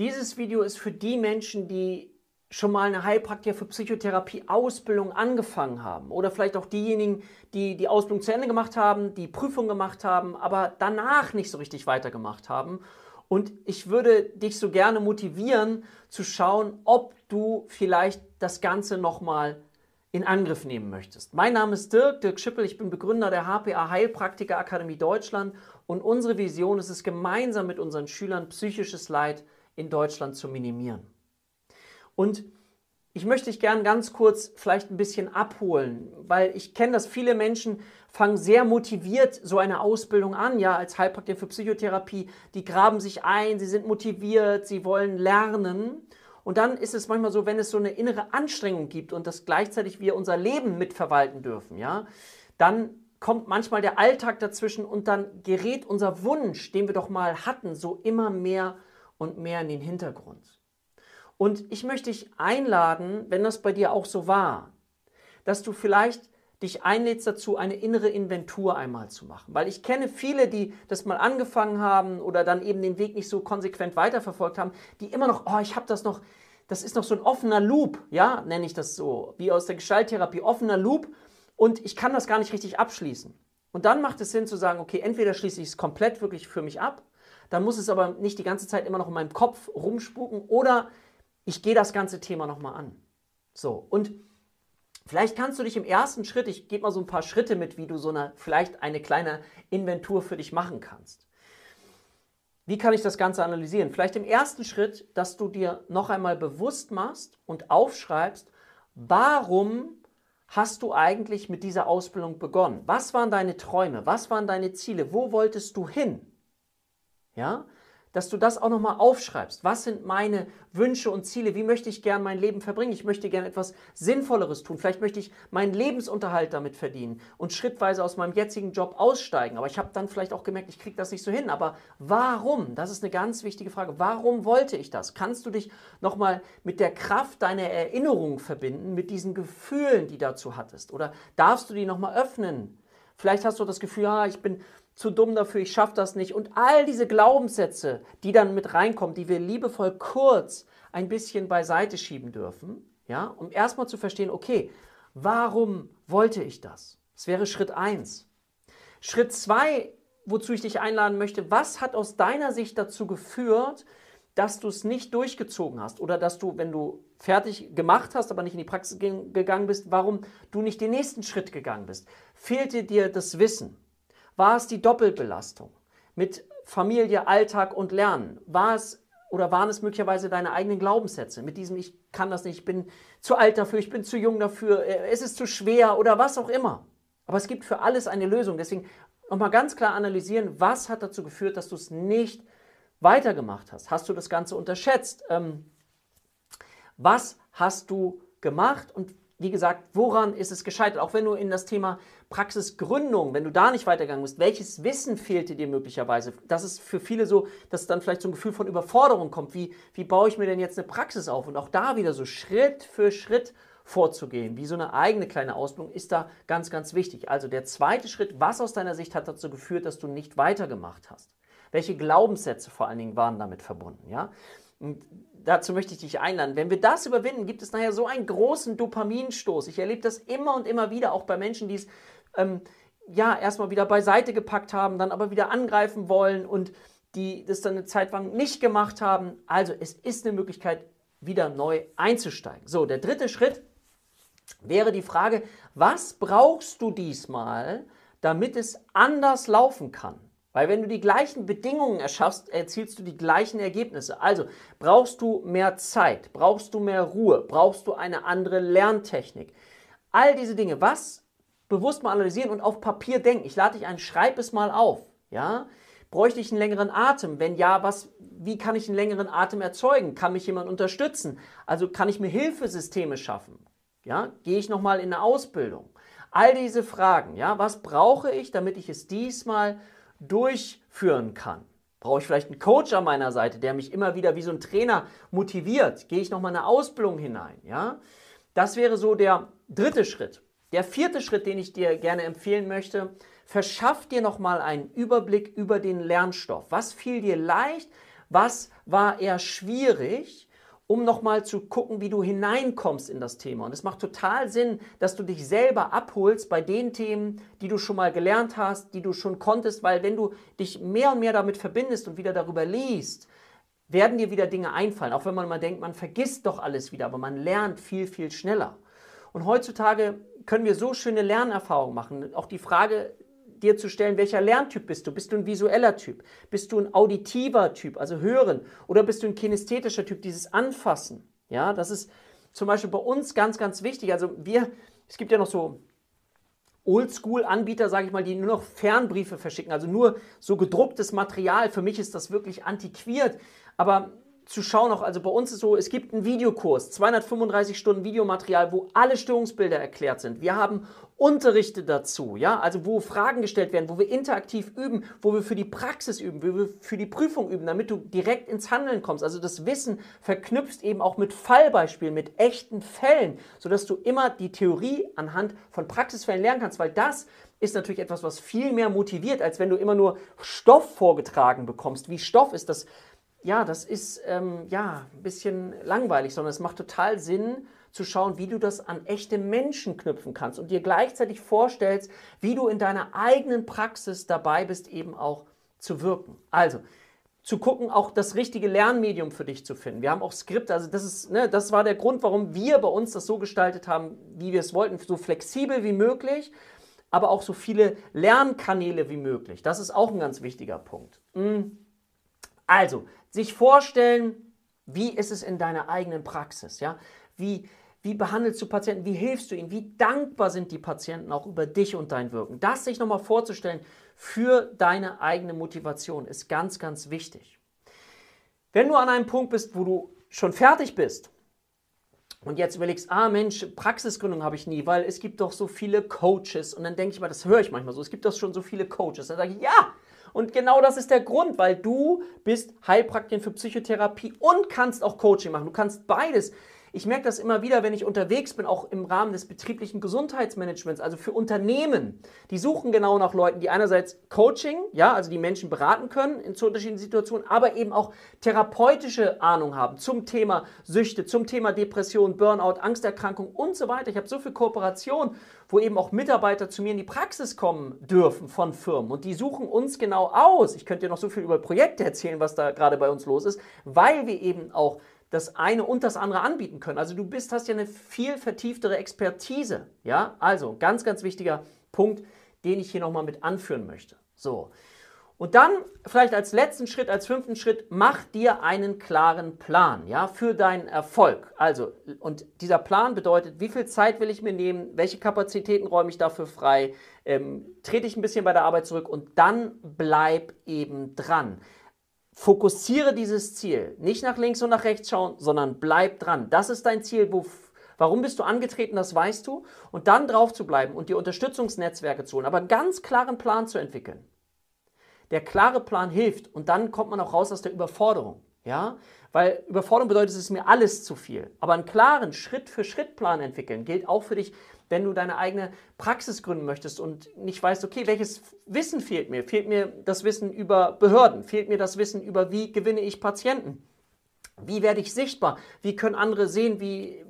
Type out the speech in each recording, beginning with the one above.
Dieses Video ist für die Menschen, die schon mal eine Heilpraktiker für Psychotherapie Ausbildung angefangen haben oder vielleicht auch diejenigen, die die Ausbildung zu Ende gemacht haben, die Prüfung gemacht haben, aber danach nicht so richtig weitergemacht haben. Und ich würde dich so gerne motivieren zu schauen, ob du vielleicht das Ganze nochmal in Angriff nehmen möchtest. Mein Name ist Dirk, Dirk Schippel, ich bin Begründer der HPA Heilpraktiker Akademie Deutschland und unsere Vision ist es, gemeinsam mit unseren Schülern psychisches Leid in Deutschland zu minimieren. Und ich möchte dich gern ganz kurz vielleicht ein bisschen abholen, weil ich kenne, dass viele Menschen fangen sehr motiviert so eine Ausbildung an, ja, als Heilpraktiker für Psychotherapie. Die graben sich ein, sie sind motiviert, sie wollen lernen. Und dann ist es manchmal so, wenn es so eine innere Anstrengung gibt und dass gleichzeitig wir unser Leben mitverwalten dürfen, ja, dann kommt manchmal der Alltag dazwischen und dann gerät unser Wunsch, den wir doch mal hatten, so immer mehr und mehr in den Hintergrund. Und ich möchte dich einladen, wenn das bei dir auch so war, dass du vielleicht dich einlädst dazu, eine innere Inventur einmal zu machen. Weil ich kenne viele, die das mal angefangen haben oder dann eben den Weg nicht so konsequent weiterverfolgt haben, die immer noch, oh, ich habe das noch, das ist noch so ein offener Loop, ja, nenne ich das so, wie aus der Gestalttherapie, offener Loop und ich kann das gar nicht richtig abschließen. Und dann macht es Sinn zu sagen, okay, entweder schließe ich es komplett wirklich für mich ab dann muss es aber nicht die ganze Zeit immer noch in meinem Kopf rumspuken oder ich gehe das ganze Thema nochmal an. So, und vielleicht kannst du dich im ersten Schritt, ich gebe mal so ein paar Schritte mit, wie du so eine, vielleicht eine kleine Inventur für dich machen kannst. Wie kann ich das Ganze analysieren? Vielleicht im ersten Schritt, dass du dir noch einmal bewusst machst und aufschreibst, warum hast du eigentlich mit dieser Ausbildung begonnen? Was waren deine Träume? Was waren deine Ziele? Wo wolltest du hin? Ja? Dass du das auch nochmal aufschreibst. Was sind meine Wünsche und Ziele? Wie möchte ich gern mein Leben verbringen? Ich möchte gern etwas Sinnvolleres tun. Vielleicht möchte ich meinen Lebensunterhalt damit verdienen und schrittweise aus meinem jetzigen Job aussteigen. Aber ich habe dann vielleicht auch gemerkt, ich kriege das nicht so hin. Aber warum? Das ist eine ganz wichtige Frage. Warum wollte ich das? Kannst du dich nochmal mit der Kraft deiner Erinnerung verbinden, mit diesen Gefühlen, die dazu hattest? Oder darfst du die nochmal öffnen? Vielleicht hast du das Gefühl, ja, ich bin zu dumm dafür, ich schaffe das nicht. Und all diese Glaubenssätze, die dann mit reinkommen, die wir liebevoll kurz ein bisschen beiseite schieben dürfen, ja, um erstmal zu verstehen, okay, warum wollte ich das? Das wäre Schritt 1. Schritt 2, wozu ich dich einladen möchte, was hat aus deiner Sicht dazu geführt, dass du es nicht durchgezogen hast oder dass du, wenn du fertig gemacht hast, aber nicht in die Praxis gegangen bist, warum du nicht den nächsten Schritt gegangen bist? Fehlte dir das Wissen? War es die Doppelbelastung mit Familie, Alltag und Lernen? War es oder waren es möglicherweise deine eigenen Glaubenssätze mit diesem ich kann das nicht, ich bin zu alt dafür, ich bin zu jung dafür, äh, es ist zu schwer oder was auch immer. Aber es gibt für alles eine Lösung. Deswegen nochmal ganz klar analysieren, was hat dazu geführt, dass du es nicht weitergemacht hast. Hast du das Ganze unterschätzt? Ähm, was hast du gemacht und wie gesagt, woran ist es gescheitert? Auch wenn du in das Thema Praxisgründung, wenn du da nicht weitergegangen bist, welches Wissen fehlte dir möglicherweise? Das ist für viele so, dass dann vielleicht so ein Gefühl von Überforderung kommt. Wie, wie baue ich mir denn jetzt eine Praxis auf? Und auch da wieder so Schritt für Schritt vorzugehen, wie so eine eigene kleine Ausbildung, ist da ganz, ganz wichtig. Also der zweite Schritt, was aus deiner Sicht hat dazu geführt, dass du nicht weitergemacht hast? Welche Glaubenssätze vor allen Dingen waren damit verbunden? Ja? Und dazu möchte ich dich einladen. Wenn wir das überwinden, gibt es nachher so einen großen Dopaminstoß. Ich erlebe das immer und immer wieder, auch bei Menschen, die es ähm, ja erstmal wieder beiseite gepackt haben, dann aber wieder angreifen wollen und die das dann eine Zeit lang nicht gemacht haben. Also es ist eine Möglichkeit, wieder neu einzusteigen. So, der dritte Schritt wäre die Frage, was brauchst du diesmal, damit es anders laufen kann? Weil wenn du die gleichen Bedingungen erschaffst, erzielst du die gleichen Ergebnisse. Also brauchst du mehr Zeit, brauchst du mehr Ruhe, brauchst du eine andere Lerntechnik. All diese Dinge, was bewusst mal analysieren und auf Papier denken. Ich lade dich ein, schreib es mal auf. Ja? Bräuchte ich einen längeren Atem? Wenn ja, was, wie kann ich einen längeren Atem erzeugen? Kann mich jemand unterstützen? Also kann ich mir Hilfesysteme schaffen? Ja? Gehe ich nochmal in eine Ausbildung? All diese Fragen, ja, was brauche ich, damit ich es diesmal durchführen kann. Brauche ich vielleicht einen Coach an meiner Seite, der mich immer wieder wie so ein Trainer motiviert? Gehe ich nochmal eine Ausbildung hinein? Ja? Das wäre so der dritte Schritt. Der vierte Schritt, den ich dir gerne empfehlen möchte, verschaff dir nochmal einen Überblick über den Lernstoff. Was fiel dir leicht? Was war eher schwierig? Um nochmal zu gucken, wie du hineinkommst in das Thema. Und es macht total Sinn, dass du dich selber abholst bei den Themen, die du schon mal gelernt hast, die du schon konntest, weil wenn du dich mehr und mehr damit verbindest und wieder darüber liest, werden dir wieder Dinge einfallen. Auch wenn man mal denkt, man vergisst doch alles wieder, aber man lernt viel, viel schneller. Und heutzutage können wir so schöne Lernerfahrungen machen. Auch die Frage, dir zu stellen, welcher Lerntyp bist du? Bist du ein visueller Typ? Bist du ein auditiver Typ, also hören? Oder bist du ein kinästhetischer Typ, dieses Anfassen? Ja, das ist zum Beispiel bei uns ganz, ganz wichtig. Also wir, es gibt ja noch so Oldschool-Anbieter, sage ich mal, die nur noch Fernbriefe verschicken, also nur so gedrucktes Material. Für mich ist das wirklich antiquiert. Aber zu schauen auch, also bei uns ist so, es gibt einen Videokurs, 235 Stunden Videomaterial, wo alle Störungsbilder erklärt sind. Wir haben Unterrichte dazu, ja, also wo Fragen gestellt werden, wo wir interaktiv üben, wo wir für die Praxis üben, wo wir für die Prüfung üben, damit du direkt ins Handeln kommst. Also das Wissen verknüpft eben auch mit Fallbeispielen, mit echten Fällen, sodass du immer die Theorie anhand von Praxisfällen lernen kannst, weil das ist natürlich etwas, was viel mehr motiviert, als wenn du immer nur Stoff vorgetragen bekommst. Wie Stoff ist das ja, das ist ähm, ja ein bisschen langweilig, sondern es macht total Sinn zu schauen, wie du das an echte Menschen knüpfen kannst und dir gleichzeitig vorstellst, wie du in deiner eigenen Praxis dabei bist, eben auch zu wirken. Also, zu gucken, auch das richtige Lernmedium für dich zu finden. Wir haben auch Skripte, also das ist, ne, das war der Grund, warum wir bei uns das so gestaltet haben, wie wir es wollten, so flexibel wie möglich, aber auch so viele Lernkanäle wie möglich. Das ist auch ein ganz wichtiger Punkt. Hm. Also, sich vorstellen, wie ist es in deiner eigenen Praxis, ja? Wie, wie behandelst du Patienten? Wie hilfst du ihnen? Wie dankbar sind die Patienten auch über dich und dein Wirken? Das sich nochmal vorzustellen für deine eigene Motivation ist ganz, ganz wichtig. Wenn du an einem Punkt bist, wo du schon fertig bist und jetzt überlegst, ah Mensch, Praxisgründung habe ich nie, weil es gibt doch so viele Coaches und dann denke ich mal, das höre ich manchmal so, es gibt doch schon so viele Coaches. Dann sage ich, ja, und genau das ist der Grund, weil du bist Heilpraktikerin für Psychotherapie und kannst auch Coaching machen. Du kannst beides. Ich merke das immer wieder, wenn ich unterwegs bin, auch im Rahmen des betrieblichen Gesundheitsmanagements, also für Unternehmen. Die suchen genau nach Leuten, die einerseits Coaching, ja, also die Menschen beraten können in zu unterschiedlichen Situationen, aber eben auch therapeutische Ahnung haben zum Thema Süchte, zum Thema Depression, Burnout, Angsterkrankung und so weiter. Ich habe so viel Kooperation, wo eben auch Mitarbeiter zu mir in die Praxis kommen dürfen von Firmen und die suchen uns genau aus. Ich könnte dir noch so viel über Projekte erzählen, was da gerade bei uns los ist, weil wir eben auch das eine und das andere anbieten können. Also du bist, hast ja eine viel vertieftere Expertise. Ja, also ganz, ganz wichtiger Punkt, den ich hier nochmal mit anführen möchte. So. Und dann vielleicht als letzten Schritt, als fünften Schritt, mach dir einen klaren Plan, ja, für deinen Erfolg. Also, und dieser Plan bedeutet, wie viel Zeit will ich mir nehmen, welche Kapazitäten räume ich dafür frei, ähm, trete ich ein bisschen bei der Arbeit zurück und dann bleib eben dran. Fokussiere dieses Ziel. Nicht nach links und nach rechts schauen, sondern bleib dran. Das ist dein Ziel. Wo, warum bist du angetreten, das weißt du. Und dann drauf zu bleiben und die Unterstützungsnetzwerke zu holen, aber einen ganz klaren Plan zu entwickeln. Der klare Plan hilft und dann kommt man auch raus aus der Überforderung. Ja? Weil Überforderung bedeutet, es ist mir alles zu viel. Aber einen klaren Schritt-für-Schritt-Plan entwickeln gilt auch für dich, wenn du deine eigene Praxis gründen möchtest und nicht weißt, okay, welches Wissen fehlt mir? Fehlt mir das Wissen über Behörden? Fehlt mir das Wissen über, wie gewinne ich Patienten? Wie werde ich sichtbar? Wie können andere sehen, wie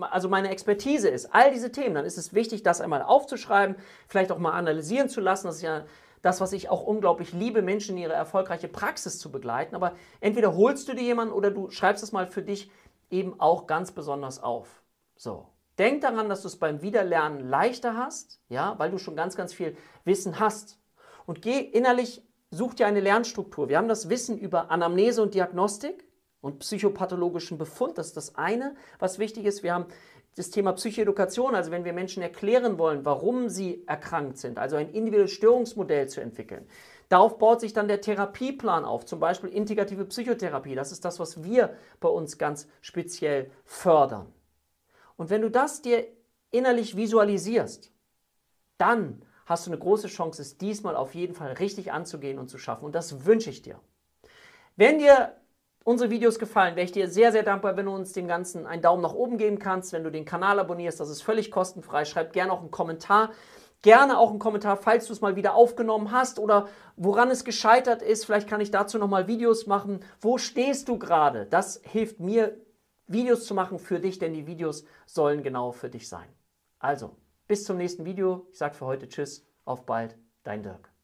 also meine Expertise ist? All diese Themen. Dann ist es wichtig, das einmal aufzuschreiben, vielleicht auch mal analysieren zu lassen. Das ist ja das, was ich auch unglaublich liebe, Menschen in ihre erfolgreiche Praxis zu begleiten. Aber entweder holst du dir jemanden oder du schreibst es mal für dich eben auch ganz besonders auf. So. Denk daran, dass du es beim Wiederlernen leichter hast, ja, weil du schon ganz, ganz viel Wissen hast. Und geh innerlich, such dir eine Lernstruktur. Wir haben das Wissen über Anamnese und Diagnostik und psychopathologischen Befund. Das ist das eine, was wichtig ist. Wir haben das Thema Psychoedukation, also wenn wir Menschen erklären wollen, warum sie erkrankt sind, also ein individuelles Störungsmodell zu entwickeln. Darauf baut sich dann der Therapieplan auf, zum Beispiel integrative Psychotherapie. Das ist das, was wir bei uns ganz speziell fördern. Und wenn du das dir innerlich visualisierst, dann hast du eine große Chance, es diesmal auf jeden Fall richtig anzugehen und zu schaffen. Und das wünsche ich dir. Wenn dir unsere Videos gefallen, wäre ich dir sehr, sehr dankbar, wenn du uns dem Ganzen einen Daumen nach oben geben kannst, wenn du den Kanal abonnierst. Das ist völlig kostenfrei. Schreib gerne auch einen Kommentar. Gerne auch einen Kommentar, falls du es mal wieder aufgenommen hast oder woran es gescheitert ist. Vielleicht kann ich dazu nochmal Videos machen. Wo stehst du gerade? Das hilft mir, Videos zu machen für dich, denn die Videos sollen genau für dich sein. Also, bis zum nächsten Video. Ich sage für heute Tschüss, auf bald, dein Dirk.